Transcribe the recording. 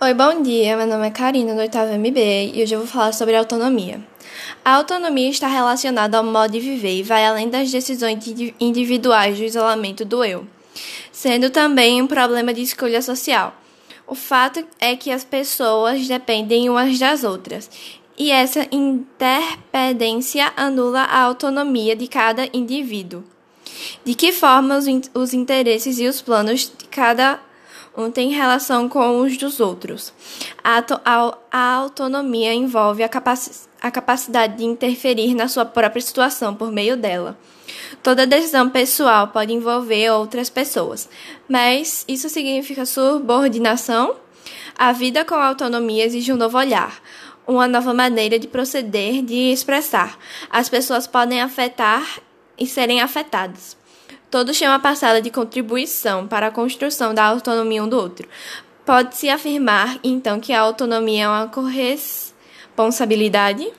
Oi, bom dia. Meu nome é Karina, do 8 MB, e hoje eu vou falar sobre autonomia. A autonomia está relacionada ao modo de viver e vai além das decisões individuais do isolamento do eu, sendo também um problema de escolha social. O fato é que as pessoas dependem umas das outras, e essa interdependência anula a autonomia de cada indivíduo. De que forma os, os interesses e os planos de cada um tem relação com os dos outros. A, a, a autonomia envolve a, capaci a capacidade de interferir na sua própria situação por meio dela. Toda decisão pessoal pode envolver outras pessoas, mas isso significa subordinação? A vida com autonomia exige um novo olhar, uma nova maneira de proceder, de expressar. As pessoas podem afetar e serem afetadas. Todos têm uma parcela de contribuição para a construção da autonomia um do outro. Pode-se afirmar, então, que a autonomia é uma corresponsabilidade?